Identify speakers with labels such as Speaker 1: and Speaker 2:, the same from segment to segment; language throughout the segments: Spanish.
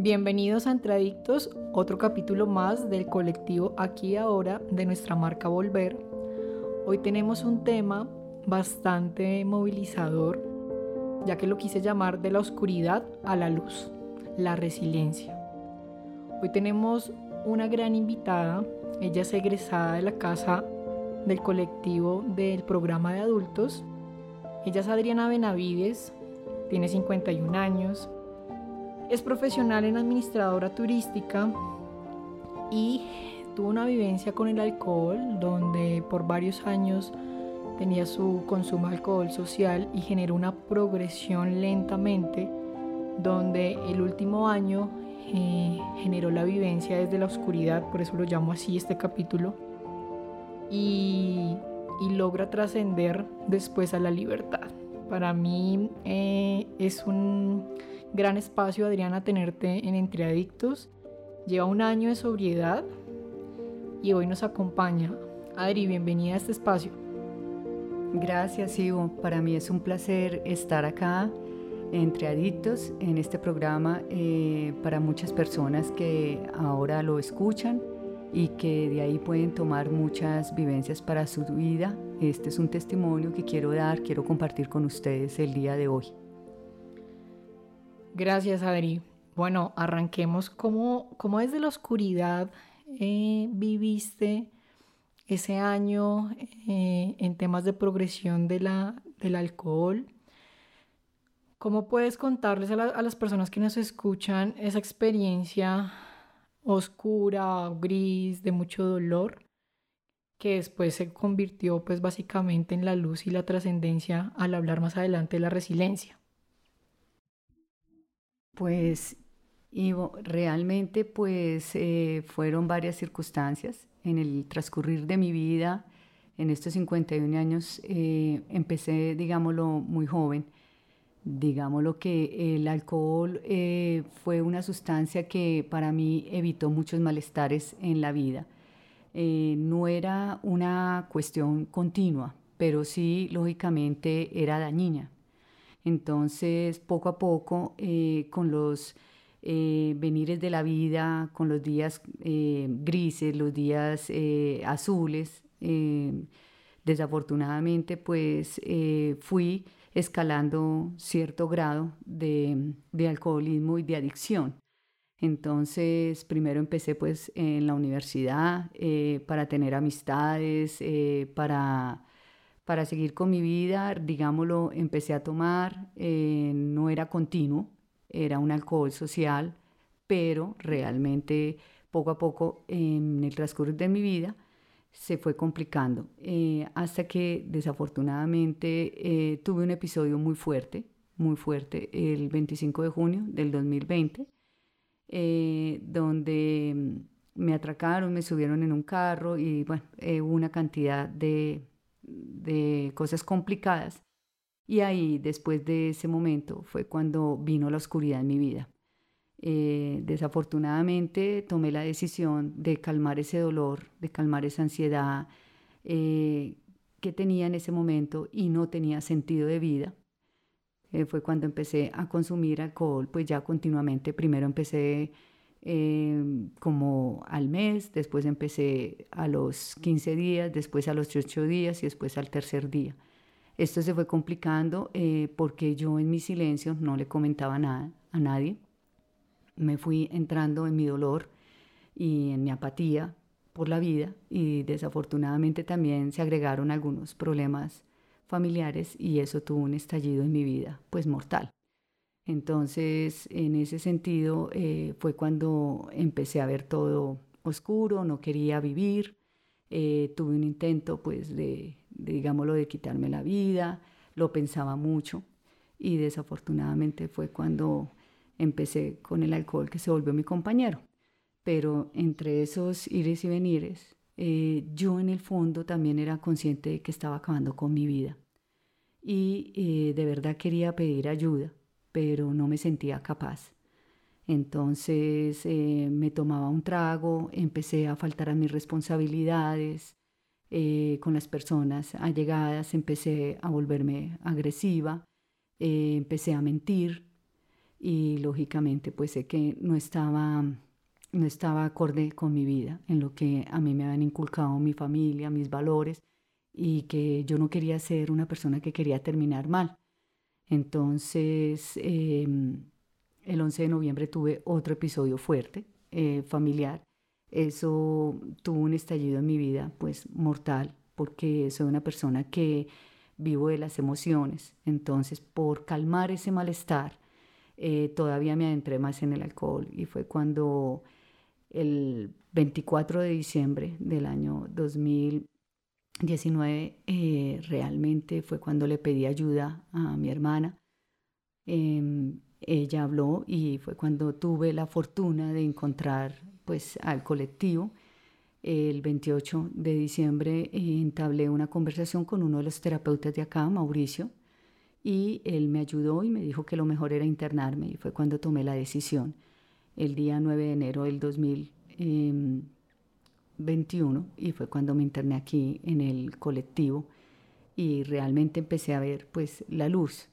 Speaker 1: Bienvenidos a Entradictos, otro capítulo más del colectivo Aquí y Ahora de nuestra marca Volver. Hoy tenemos un tema bastante movilizador, ya que lo quise llamar de la oscuridad a la luz, la resiliencia. Hoy tenemos una gran invitada, ella es egresada de la casa del colectivo del programa de adultos. Ella es Adriana Benavides, tiene 51 años, es profesional en administradora turística y tuvo una vivencia con el alcohol donde por varios años tenía su consumo de alcohol social y generó una progresión lentamente donde el último año eh, generó la vivencia desde la oscuridad, por eso lo llamo así este capítulo, y, logra trascender después a la libertad. Para mí eh, es un Gran espacio, Adriana, tenerte en Entre Adictos. Lleva un año de sobriedad y hoy nos acompaña. Adri, bienvenida a este espacio.
Speaker 2: Gracias, Ivo. Para mí es un placer estar acá entre adictos en este programa eh, para muchas personas que ahora lo escuchan y que de ahí pueden tomar muchas vivencias para su vida. Este es un testimonio que quiero dar, quiero compartir con ustedes el día de hoy.
Speaker 1: Gracias, Adri. Bueno, arranquemos. ¿Cómo, cómo desde la oscuridad eh, viviste ese año eh, en temas de progresión de la, del alcohol? ¿Cómo puedes contarles a, a, las personas que nos escuchan esa experiencia oscura, gris, de mucho dolor, que después se convirtió pues básicamente en la luz y la trascendencia al hablar más adelante de la resiliencia?
Speaker 2: Pues Ivo, realmente pues eh, fueron varias circunstancias en el transcurrir de mi vida. En estos 51 años eh, empecé, digámoslo, muy joven. Digámoslo que el alcohol eh, fue una sustancia que para mí evitó muchos malestares en la vida. no era una cuestión continua, pero sí, lógicamente, era dañina. Entonces, poco a poco, eh, con los eh, venires de la vida, con los días eh, grises, los días azules, desafortunadamente, pues fui escalando cierto grado de, de, alcoholismo y de adicción. Entonces, primero empecé pues en la universidad para tener amistades, para para seguir con mi vida, digámoslo, empecé a tomar, eh, no era continuo, era un alcohol social, pero realmente poco a poco en el transcurso de mi vida se fue complicando, eh, hasta que desafortunadamente eh, tuve un episodio muy fuerte, muy fuerte, el 25 de junio del 2020, donde mm, me atracaron, me subieron en un carro y bueno, una cantidad de de cosas complicadas. Y ahí, después de ese momento, fue cuando vino la oscuridad en mi vida. Eh, desafortunadamente tomé la decisión de calmar ese dolor, de calmar esa ansiedad eh, que tenía en ese momento y no tenía sentido de vida. Eh, fue cuando empecé a consumir alcohol, pues ya continuamente. Primero empecé Em, como al mes, después empecé a los 15 días, después a los 8 días y después al tercer día. Esto se fue complicando eh, porque yo en mi silencio no le comentaba nada a nadie. Me fui entrando en mi dolor y en mi apatía por la vida y desafortunadamente también se agregaron algunos problemas familiares y eso tuvo un estallido en mi vida, pues mortal. Entonces, en ese sentido, eh, fue cuando empecé a ver todo oscuro, no quería vivir, eh, tuve un intento, pues, de, digámoslo, de quitarme la vida, lo pensaba mucho y desafortunadamente fue cuando empecé con el alcohol que se volvió mi compañero. Pero entre esos ires y venires, eh, yo en el fondo también era consciente de que estaba acabando con mi vida y de verdad quería pedir ayuda pero no me sentía capaz. Entonces eh, me tomaba un trago, empecé a faltar a mis responsabilidades eh, con las personas allegadas, empecé a volverme agresiva, eh, empecé a mentir y lógicamente pues sé que no estaba, no estaba acorde con mi vida, en lo que a mí me habían inculcado mi familia, mis valores y que yo no quería ser una persona que quería terminar mal. Entonces, em, el 11 de noviembre tuve otro episodio fuerte, eh, familiar. Eso tuvo un estallido en mi vida, pues mortal, porque soy una persona que vivo de las emociones. Entonces, por calmar ese malestar, eh, todavía me adentré más en el alcohol y fue cuando el 24 de diciembre del año 2000 19 eh, realmente fue cuando le pedí ayuda a mi hermana. Em, ella habló y fue cuando tuve la fortuna de encontrar pues al colectivo. El 28 de diciembre eh, entablé una conversación con uno de los terapeutas de acá, Mauricio, y él me ayudó y me dijo que lo mejor era internarme y fue cuando tomé la decisión. El día 9 de enero del 2000 21 y fue cuando me interné aquí en el colectivo y realmente empecé a ver pues la luz.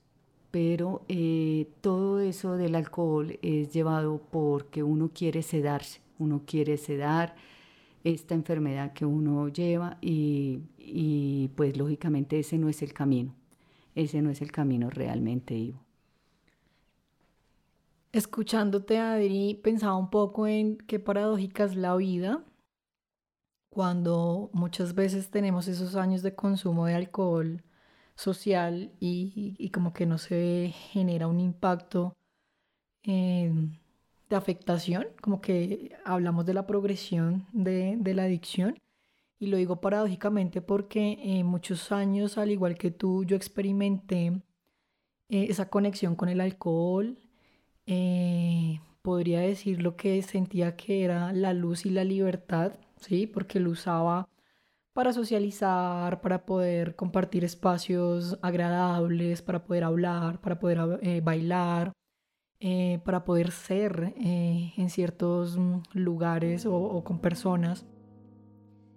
Speaker 2: Pero eh, todo eso del alcohol es llevado porque uno quiere sedarse, uno quiere sedar esta enfermedad que uno lleva y, y pues lógicamente ese no es el camino, ese no es el camino realmente, Ivo.
Speaker 1: Escuchándote, Adri, pensaba un poco en qué paradójica es la vida cuando muchas veces tenemos esos años de consumo de alcohol social y, como que no se genera un impacto de afectación, como que hablamos de la progresión de, la adicción. Y lo digo paradójicamente porque en muchos años, al igual que tú, yo experimenté eh, esa conexión con el alcohol. Eh, podría decir lo que sentía que era la luz y la libertad ¿sí? Porque lo usaba para socializar, para poder compartir espacios agradables, para poder hablar, para poder eh, bailar, eh, para poder ser eh, en ciertos mm, lugares o, con personas.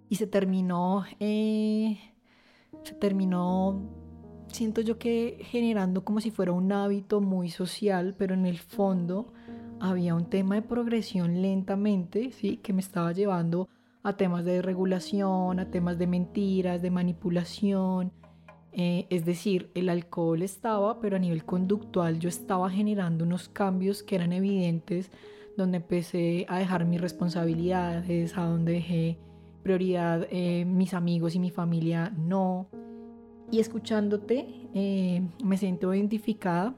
Speaker 1: Y se terminó, se terminó, siento yo que generando como si fuera un hábito muy social, pero en el fondo había un tema de progresión lentamente, ¿sí? Que me estaba llevando a temas de regulación, a temas de mentiras, de manipulación. Eh, es decir, el alcohol estaba, pero a nivel conductual yo estaba generando unos cambios que eran evidentes, donde empecé a dejar mis responsabilidades, a donde dejé prioridad eh, mis amigos y mi familia no. Y escuchándote eh, me siento identificada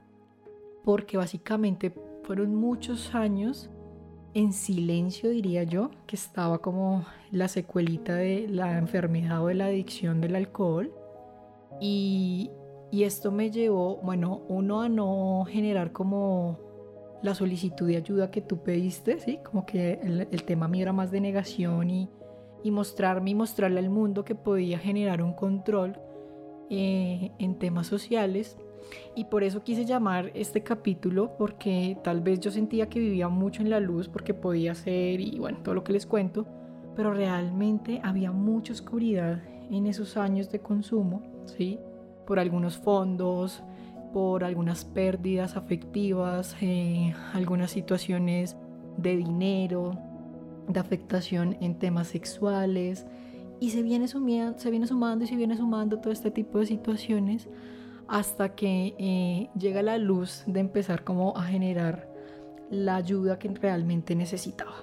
Speaker 1: porque básicamente fueron muchos años en silencio, diría yo, que estaba como la secuelita de la enfermedad o de la adicción del alcohol. Y, esto me llevó, bueno, uno a no generar como la solicitud de ayuda que tú pediste, ¿sí? Como que el, tema mío era más de negación y, y, mostrarme y mostrarle al mundo que podía generar un control eh, en temas sociales y por eso quise llamar este capítulo porque tal vez yo sentía que vivía mucho en la luz porque podía ser y bueno, todo lo que les cuento, pero realmente había mucha oscuridad en esos años de consumo, ¿sí? Por algunos fondos, por algunas pérdidas afectivas, eh, algunas situaciones de dinero, de afectación en temas sexuales, y se viene, se viene sumando y se viene sumando todo este tipo de situaciones hasta que eh, llega la luz de empezar como a generar la ayuda que realmente necesitaba.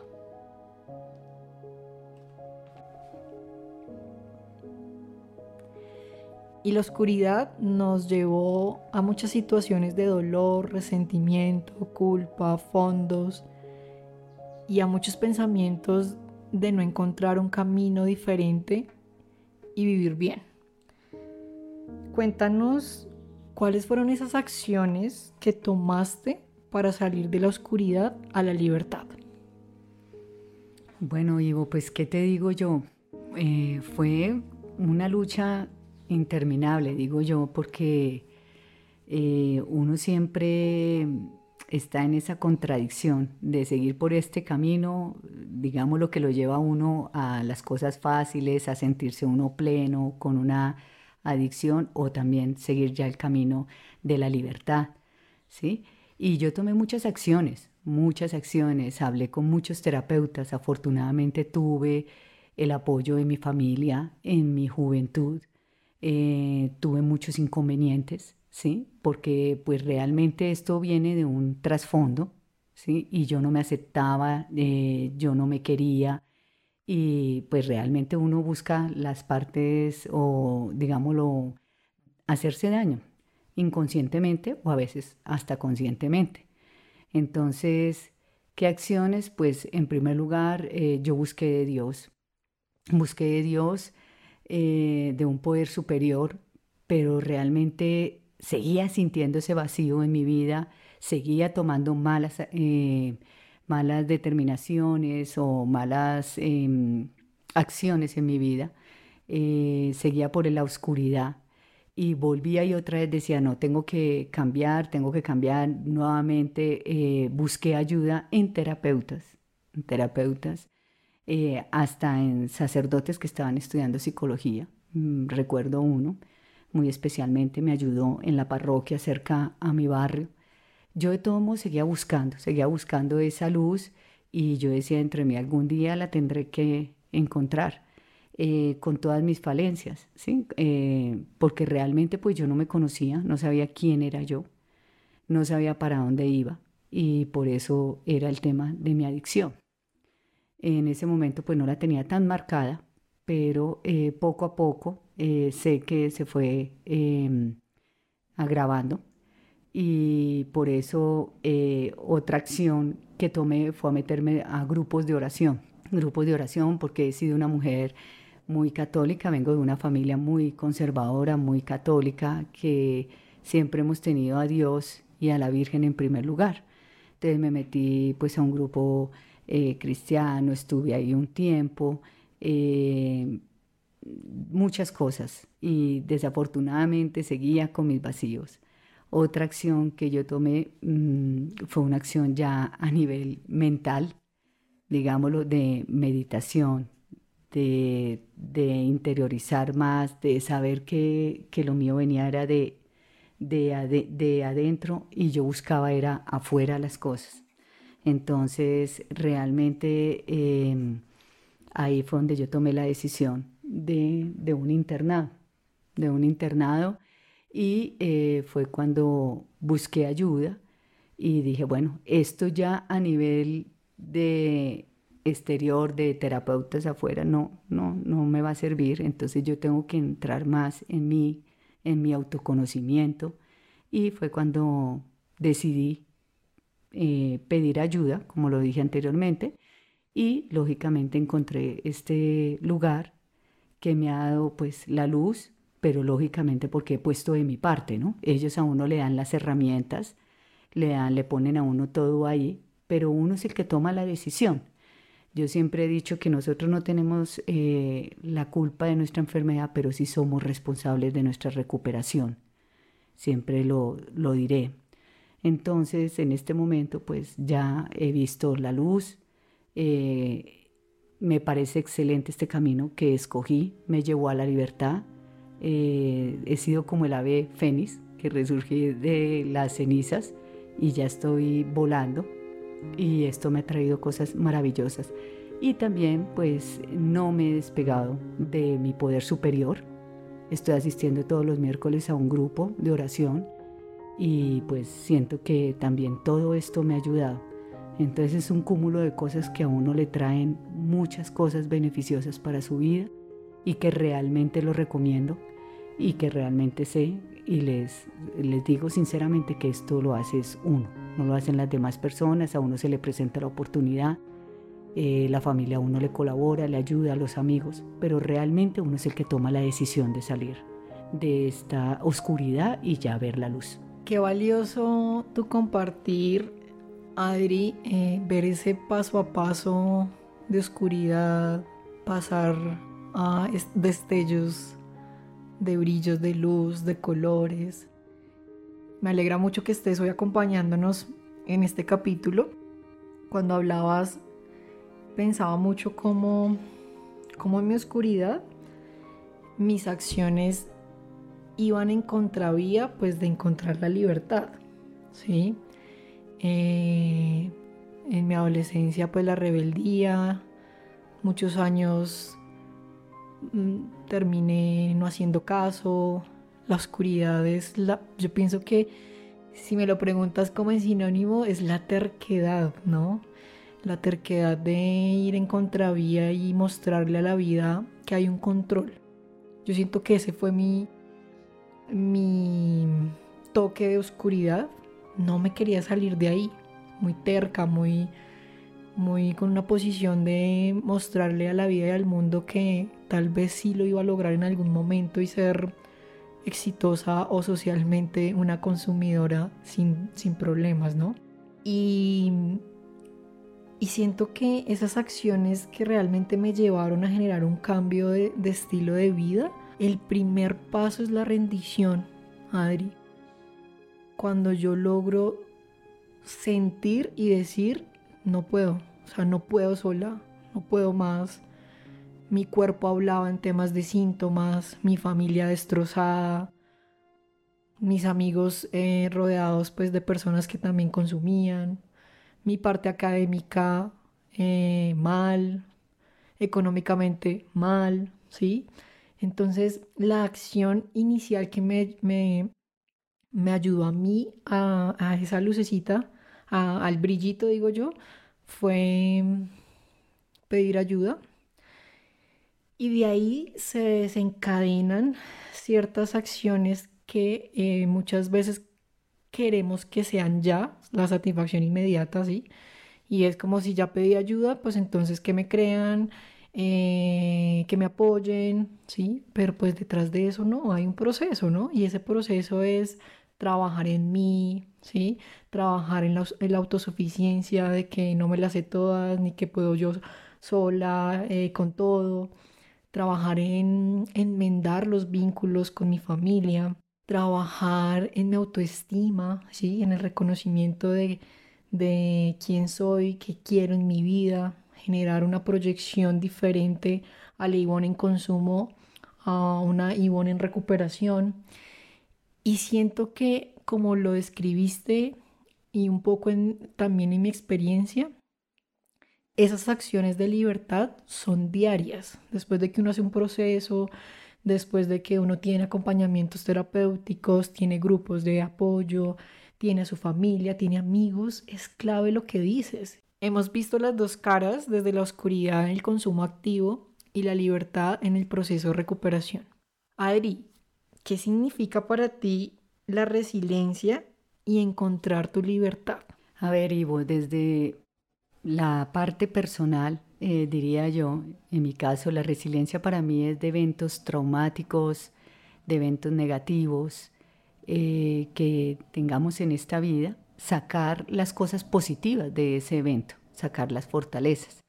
Speaker 1: Y la oscuridad nos llevó a muchas situaciones de dolor, resentimiento, culpa, fondos y a muchos pensamientos de no encontrar un camino diferente y vivir bien. Cuéntanos cuáles fueron esas acciones que tomaste para salir de la oscuridad a la libertad.
Speaker 2: Bueno, Ivo, pues qué te digo yo, eh, fue una lucha interminable, digo yo, porque eh, uno siempre está en esa contradicción de seguir por este camino, digamos lo que lo lleva a uno a las cosas fáciles, a sentirse uno pleno, con una adicción, o también seguir ya el camino de la libertad, ¿sí? Y yo tomé muchas acciones, muchas acciones, hablé con muchos terapeutas, afortunadamente tuve el apoyo de mi familia en mi juventud, eh, tuve muchos inconvenientes, ¿sí? Porque pues realmente esto viene de un trasfondo, ¿sí? Y yo no me aceptaba, eh, yo no me quería y pues realmente uno busca las partes o digámoslo, hacerse daño inconscientemente o a veces hasta conscientemente. Entonces, ¿qué acciones? Pues en primer lugar, eh, yo busqué de Dios, busqué de Dios, eh, de un poder superior, pero realmente seguía sintiendo ese vacío en mi vida, seguía tomando malas, eh, malas determinaciones o malas em, acciones en mi vida, seguía por la oscuridad y volvía y otra vez decía, no, tengo que cambiar, tengo que cambiar nuevamente. Eh, busqué ayuda en terapeutas, en terapeutas, eh, hasta en sacerdotes que estaban estudiando psicología. Mm, recuerdo uno, muy especialmente me ayudó en la parroquia cerca a mi barrio. Yo de todo modo seguía buscando, seguía buscando esa luz y yo decía entre mí algún día la tendré que encontrar. Eh, con todas mis falencias, ¿sí? Eh, porque realmente pues yo no me conocía, no sabía quién era yo, no sabía para dónde iba y por eso era el tema de mi adicción. En ese momento pues no la tenía tan marcada, pero eh, poco a poco sé que se fue em, agravando y por eso otra acción que tomé fue a meterme a grupos de oración, grupos de oración porque he sido una mujer muy católica, vengo de una familia muy conservadora, muy católica, que siempre hemos tenido a Dios y a la Virgen en primer lugar. Entonces me metí pues a un grupo eh, cristiano, estuve ahí un tiempo, eh, muchas cosas y desafortunadamente seguía con mis vacíos. Otra acción que yo tomé mm, fue una acción ya a nivel mental, digámoslo, de meditación, de, interiorizar más, de saber que, lo mío venía era de, de, adentro y yo buscaba era afuera las cosas. Entonces, realmente em, ahí fue donde yo tomé la decisión de, un internado, de un internado y eh, fue cuando busqué ayuda y dije, bueno, esto ya a nivel de exterior de terapeutas afuera no, no, no me va a servir, entonces yo tengo que entrar más en mí, en mi autoconocimiento y fue cuando decidí eh, pedir ayuda, como lo dije anteriormente, y lógicamente encontré este lugar que me ha dado pues la luz, pero lógicamente porque he puesto de mi parte, ¿no? Ellos a uno le dan las herramientas, le dan, le ponen a uno todo ahí, pero uno es el que toma la decisión. Yo siempre he dicho que nosotros no tenemos eh, la culpa de nuestra enfermedad, pero sí somos responsables de nuestra recuperación. Siempre lo, lo diré. Entonces, en este momento, pues ya he visto la luz. Eh, me parece excelente este camino que escogí. Me llevó a la libertad. Eh, he sido como el ave fénix que resurgí de las cenizas y ya estoy volando y esto me ha traído cosas maravillosas. Y también pues no me he despegado de mi poder superior. Estoy asistiendo todos los miércoles a un grupo de oración y pues siento que también todo esto me ha ayudado. Entonces es un cúmulo de cosas que a uno le traen muchas cosas beneficiosas para su vida y que realmente lo recomiendo. y que realmente sé y les, les digo sinceramente que esto lo hace es uno, no lo hacen las demás personas, a uno se le presenta la oportunidad, eh, la familia a uno le colabora, le ayuda, a los amigos, pero realmente uno es el que toma la decisión de salir de esta oscuridad y ya ver la luz.
Speaker 1: Qué valioso tu compartir, Adri, eh, ver ese paso a paso de oscuridad, pasar destellos de brillos, de luz, de colores. Me alegra mucho que estés hoy acompañándonos en este capítulo. Cuando hablabas, pensaba mucho cómo, cómo en mi oscuridad mis acciones iban en contravía pues de encontrar la libertad, ¿sí? Eh, en mi adolescencia pues la rebeldía, muchos años terminé no haciendo caso, la oscuridad es la, yo pienso que si me lo preguntas como sinónimo es la terquedad, ¿no? La terquedad de ir en contravía y mostrarle a la vida que hay un control. Yo siento que ese fue mi, mi toque de oscuridad, no me quería salir de ahí, muy terca, muy, muy con una posición de mostrarle a la vida y al mundo que tal vez sí lo iba a lograr en algún momento y ser exitosa o socialmente una consumidora sin, sin problemas, ¿no? Y, y, siento que esas acciones que realmente me llevaron a generar un cambio de, de estilo de vida, el primer paso es la rendición, Adri. Cuando yo logro sentir y decir, no puedo, o sea, no puedo sola, no puedo más. Mi cuerpo hablaba en temas de síntomas, mi familia destrozada, mis amigos eh, rodeados pues de personas que también consumían, mi parte académica eh, mal, económicamente mal, ¿sí? Entonces, la acción inicial que me, me, ayudó a mí a, esa lucecita, al brillito, digo yo, fue pedir ayuda. Y de ahí se desencadenan ciertas acciones que eh, muchas veces queremos que sean ya, la satisfacción inmediata, ¿sí? Y es como si ya pedí ayuda, pues entonces que me crean, eh, que me apoyen, ¿sí? Pero pues detrás de eso no, hay un proceso, ¿no? Y ese proceso es trabajar en mí, ¿sí? Trabajar en la, autosuficiencia, de que no me las sé todas, ni que puedo yo sola eh, con todo. Trabajar en enmendar los vínculos con mi familia, trabajar en mi autoestima, ¿sí? En el reconocimiento de, de quién soy, qué quiero en mi vida, generar una proyección diferente a la Ivonne en consumo a una Ivonne en recuperación. Y siento que como lo describiste y un poco también en mi experiencia, esas acciones de libertad son diarias. Después de que uno hace un proceso, después de que uno tiene acompañamientos terapéuticos, tiene grupos de apoyo, tiene a su familia, tiene amigos, es clave lo que dices. Hemos visto las dos caras desde la oscuridad en el consumo activo y la libertad en el proceso de recuperación. Adri, ¿qué significa para ti la resiliencia y encontrar tu libertad?
Speaker 2: A ver, Ivo, desde la parte personal, eh, diría yo, en mi caso, la resiliencia para mí es de eventos traumáticos, de eventos negativos eh, que tengamos en esta vida sacar las cosas positivas de ese evento, sacar las fortalezas.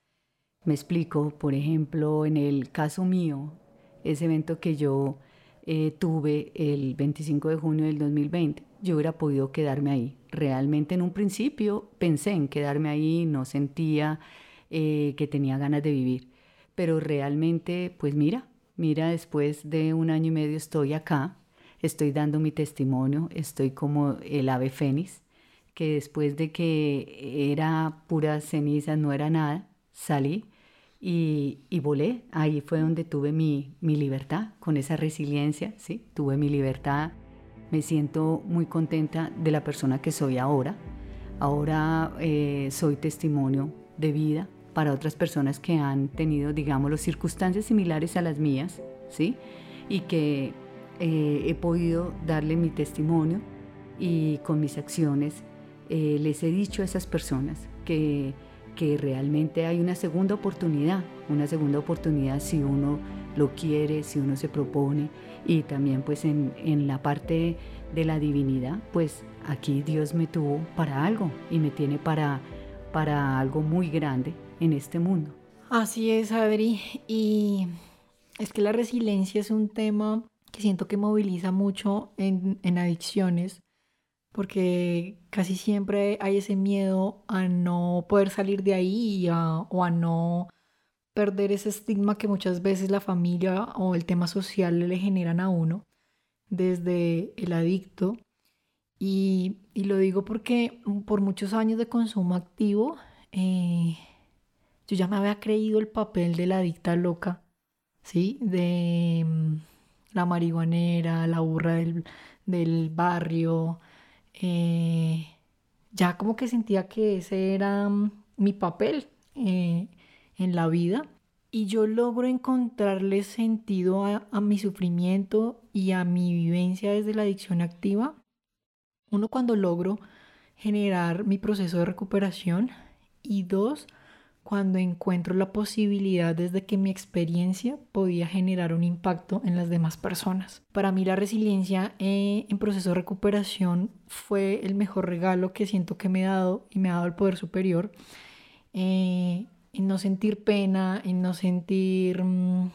Speaker 2: Me explico, por ejemplo, en el caso mío, ese evento que yo eh, tuve el 25 de junio del 2020, yo hubiera podido quedarme ahí. Realmente en un principio pensé en quedarme ahí, no sentía eh, que tenía ganas de vivir, pero realmente, pues mira, mira, después de un año y medio estoy acá, estoy dando mi testimonio, estoy como el ave fénix, que después de que era pura ceniza, no era nada, salí y, y, volé. Ahí fue donde tuve mi, mi, libertad, con esa resiliencia, ¿sí? Tuve mi libertad. Me siento muy contenta de la persona que soy ahora. Ahora eh, soy testimonio de vida para otras personas que han tenido, digamos, circunstancias similares a las mías, ¿sí? Y que eh, he podido darle mi testimonio y con mis acciones eh, les he dicho a esas personas que, que realmente hay una segunda oportunidad, una segunda oportunidad si uno lo quiere, si uno se propone y también pues en, en la parte de la divinidad, pues aquí Dios me tuvo para algo y me tiene para, para algo muy grande en este mundo.
Speaker 1: Así es, Adri. Y es que la resiliencia es un tema que siento que moviliza mucho en, en adicciones, porque casi siempre hay ese miedo a no poder salir de ahí o a no perder ese estigma que muchas veces la familia o el tema social le generan a uno desde el adicto. Y, lo digo porque por muchos años de consumo activo, eh, yo ya me había creído el papel de la adicta loca, ¿sí? De mm, la marihuanera, la burra del, barrio. Eh, ya como que sentía que ese era mm, mi papel eh, en la vida y yo logro encontrarle sentido a, mi sufrimiento y a mi vivencia desde la adicción activa. Uno, cuando logro generar mi proceso de recuperación y dos, cuando encuentro la posibilidad desde que mi experiencia podía generar un impacto en las demás personas. Para mí la resiliencia eh, en proceso de recuperación fue el mejor regalo que siento que me ha dado y me ha dado el poder superior. Eh, en no sentir pena, en no sentir mm,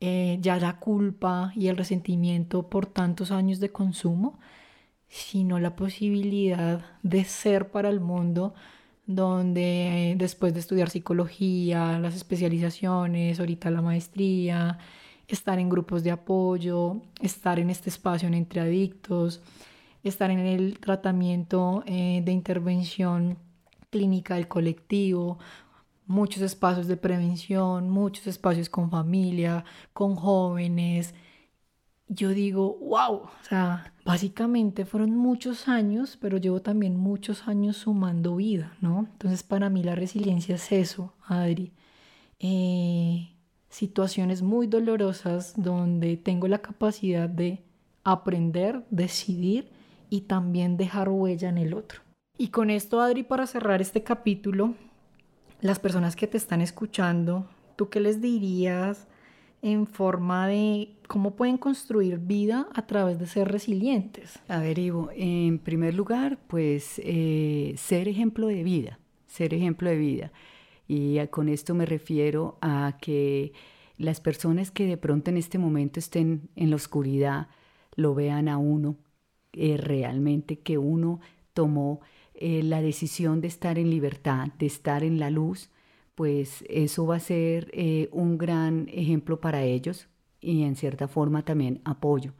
Speaker 1: eh, ya la culpa y el resentimiento por tantos años de consumo, sino la posibilidad de ser para el mundo donde después de estudiar psicología, las especializaciones, ahorita la maestría, estar en grupos de apoyo, estar en este espacio en entre adictos, estar en el tratamiento eh, de intervención clínica del colectivo, muchos espacios de prevención, muchos espacios con familia, con jóvenes. Yo digo, wow, o sea, básicamente fueron muchos años, pero llevo también muchos años sumando vida, ¿no? Entonces para mí la resiliencia es eso, Adri. Eh, situaciones muy dolorosas donde tengo la capacidad de aprender, decidir y también dejar huella en el otro. Y con esto, Adri, para cerrar este capítulo, las personas que te están escuchando, ¿tú qué les dirías en forma de cómo pueden construir vida a través de ser resilientes?
Speaker 2: A ver, Ivo, en primer lugar, pues eh, ser ejemplo de vida, ser ejemplo de vida. Y con esto me refiero a que las personas que de pronto en este momento estén en la oscuridad lo vean a uno eh, realmente que uno tomó eh, la decisión de estar en libertad, de estar en la luz, pues eso va a ser eh, un gran ejemplo para ellos y en cierta forma también apoyo.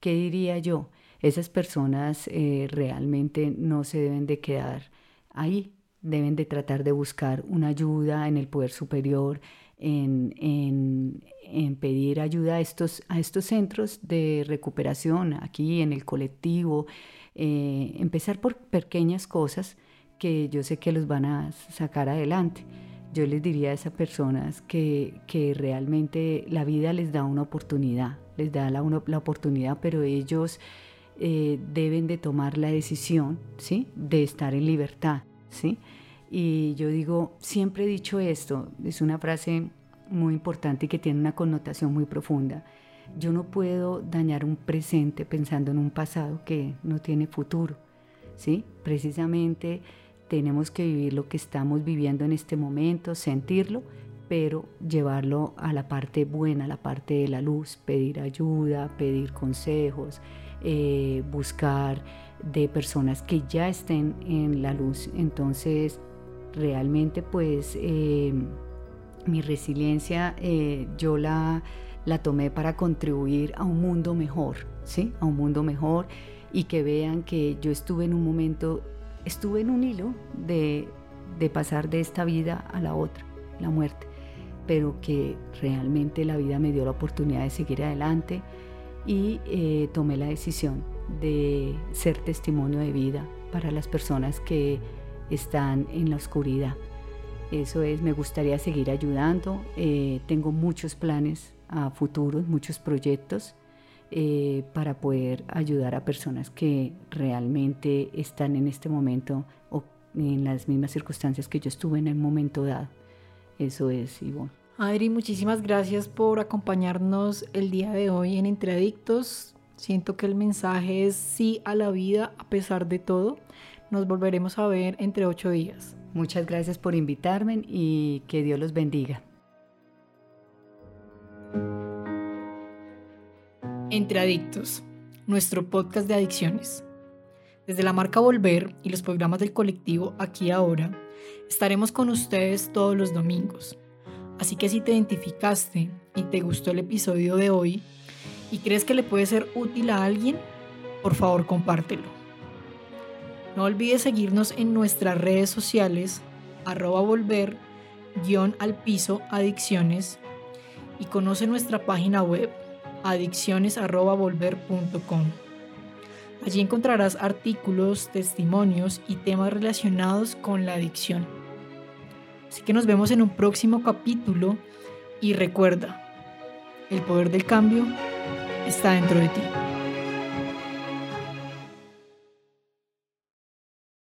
Speaker 2: ¿Qué diría yo? Esas personas eh, realmente no se deben de quedar ahí, deben de tratar de buscar una ayuda en el poder superior, en, en, pedir ayuda a estos, a estos centros de recuperación, aquí en el colectivo, eh, empezar por pequeñas cosas que yo sé que los van a sacar adelante. Yo les diría a esas personas que, que realmente la vida les da una oportunidad, les da la, la oportunidad, pero ellos eh, deben de tomar la decisión, ¿sí? De estar en libertad, ¿sí? Y yo digo, siempre he dicho esto, es una frase muy importante y que tiene una connotación muy profunda. Yo no puedo dañar un presente pensando en un pasado que no tiene futuro. ¿sí? Precisamente tenemos que vivir lo que estamos viviendo en este momento, sentirlo, pero llevarlo a la parte buena, a la parte de la luz, pedir ayuda, pedir consejos, eh, buscar de personas que ya estén en la luz. Entonces, realmente pues eh, mi resiliencia eh, yo la la tomé para contribuir a un mundo mejor, ¿sí? A un mundo mejor y que vean que yo estuve en un momento, estuve en un hilo de, pasar de esta vida a la otra, la muerte, pero que realmente la vida me dio la oportunidad de seguir adelante y eh, tomé la decisión de ser testimonio de vida para las personas que están en la oscuridad. Eso es, me gustaría seguir ayudando. Eh, tengo muchos planes a futuro, muchos proyectos eh, para poder ayudar a personas que realmente están en este momento o en las mismas circunstancias que yo estuve en el momento dado. Eso es, Ivonne.
Speaker 1: Adri, muchísimas gracias por acompañarnos el día de hoy en Entre Adictos. Siento que el mensaje es sí a la vida a pesar de todo. Nos volveremos a ver entre ocho días.
Speaker 2: Muchas gracias por invitarme y que Dios los bendiga.
Speaker 1: Entre Adictos, nuestro podcast de adicciones. Desde la marca Volver y los programas del colectivo Aquí Ahora, estaremos con ustedes todos los domingos. Así que si te identificaste y te gustó el episodio de hoy y crees que le puede ser útil a alguien, por favor compártelo. No olvides seguirnos en nuestras redes sociales, arroba volver, guion al piso adicciones y conoce nuestra página web adicciones.volver.com. Allí encontrarás artículos, testimonios y temas relacionados con la adicción. Así que nos vemos en un próximo capítulo y recuerda, el poder del cambio está dentro de ti.